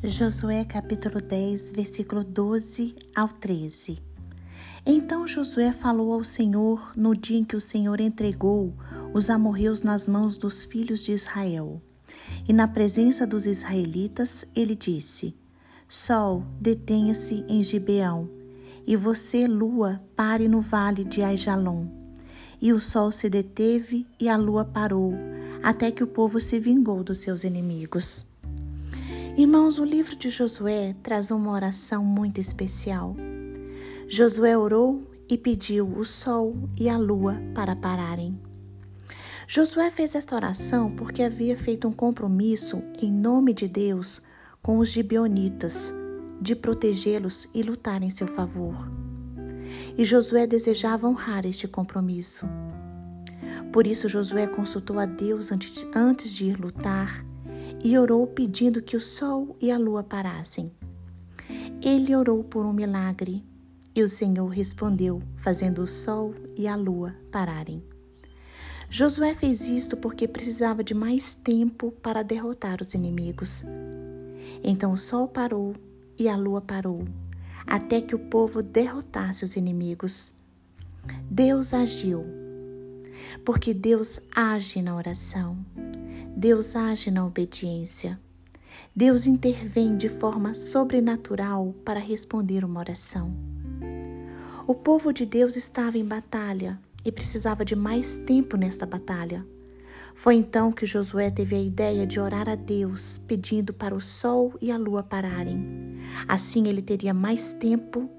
Josué capítulo 10, versículo 12 ao 13. Então Josué falou ao Senhor no dia em que o Senhor entregou os amorreus nas mãos dos filhos de Israel. E na presença dos israelitas, ele disse: Sol, detenha-se em Gibeão, e você, lua, pare no vale de Aijalon. E o sol se deteve e a lua parou, até que o povo se vingou dos seus inimigos. Irmãos, o livro de Josué traz uma oração muito especial. Josué orou e pediu o sol e a lua para pararem. Josué fez esta oração porque havia feito um compromisso em nome de Deus com os gibeonitas de protegê-los e lutar em seu favor. E Josué desejava honrar este compromisso. Por isso Josué consultou a Deus antes de ir lutar e orou pedindo que o sol e a lua parassem. Ele orou por um milagre e o Senhor respondeu, fazendo o sol e a lua pararem. Josué fez isto porque precisava de mais tempo para derrotar os inimigos. Então o sol parou e a lua parou, até que o povo derrotasse os inimigos. Deus agiu, porque Deus age na oração. Deus age na obediência. Deus intervém de forma sobrenatural para responder uma oração. O povo de Deus estava em batalha e precisava de mais tempo nesta batalha. Foi então que Josué teve a ideia de orar a Deus, pedindo para o sol e a lua pararem. Assim ele teria mais tempo,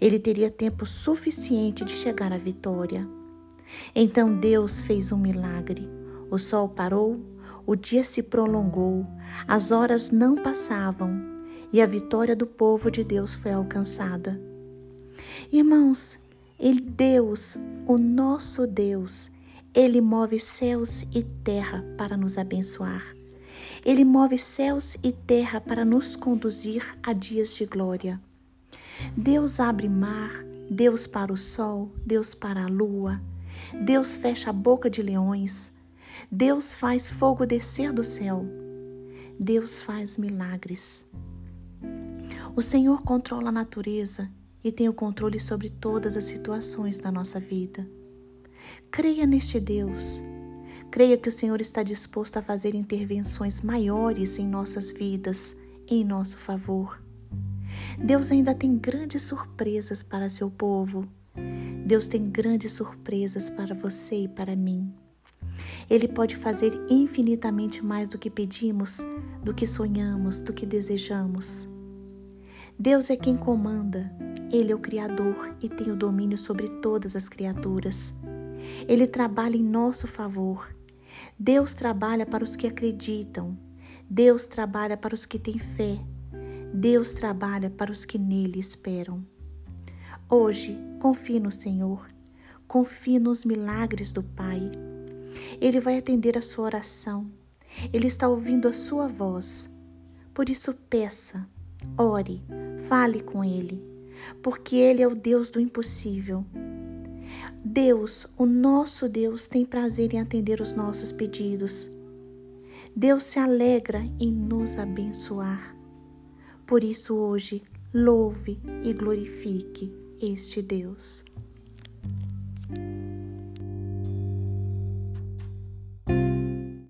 ele teria tempo suficiente de chegar à vitória. Então Deus fez um milagre. O sol parou, o dia se prolongou, as horas não passavam e a vitória do povo de Deus foi alcançada. Irmãos, ele, Deus, o nosso Deus, ele move céus e terra para nos abençoar. Ele move céus e terra para nos conduzir a dias de glória. Deus abre mar, Deus para o sol, Deus para a lua, Deus fecha a boca de leões, Deus faz fogo descer do céu. Deus faz milagres. O Senhor controla a natureza e tem o controle sobre todas as situações da nossa vida. Creia neste Deus. Creia que o Senhor está disposto a fazer intervenções maiores em nossas vidas, em nosso favor. Deus ainda tem grandes surpresas para seu povo. Deus tem grandes surpresas para você e para mim. Ele pode fazer infinitamente mais do que pedimos, do que sonhamos, do que desejamos. Deus é quem comanda, Ele é o Criador e tem o domínio sobre todas as criaturas. Ele trabalha em nosso favor. Deus trabalha para os que acreditam. Deus trabalha para os que têm fé. Deus trabalha para os que nele esperam. Hoje, confie no Senhor. Confie nos milagres do Pai. Ele vai atender a sua oração. Ele está ouvindo a sua voz. Por isso, peça, ore, fale com Ele, porque Ele é o Deus do impossível. Deus, o nosso Deus, tem prazer em atender os nossos pedidos. Deus se alegra em nos abençoar. Por isso, hoje, louve e glorifique este Deus.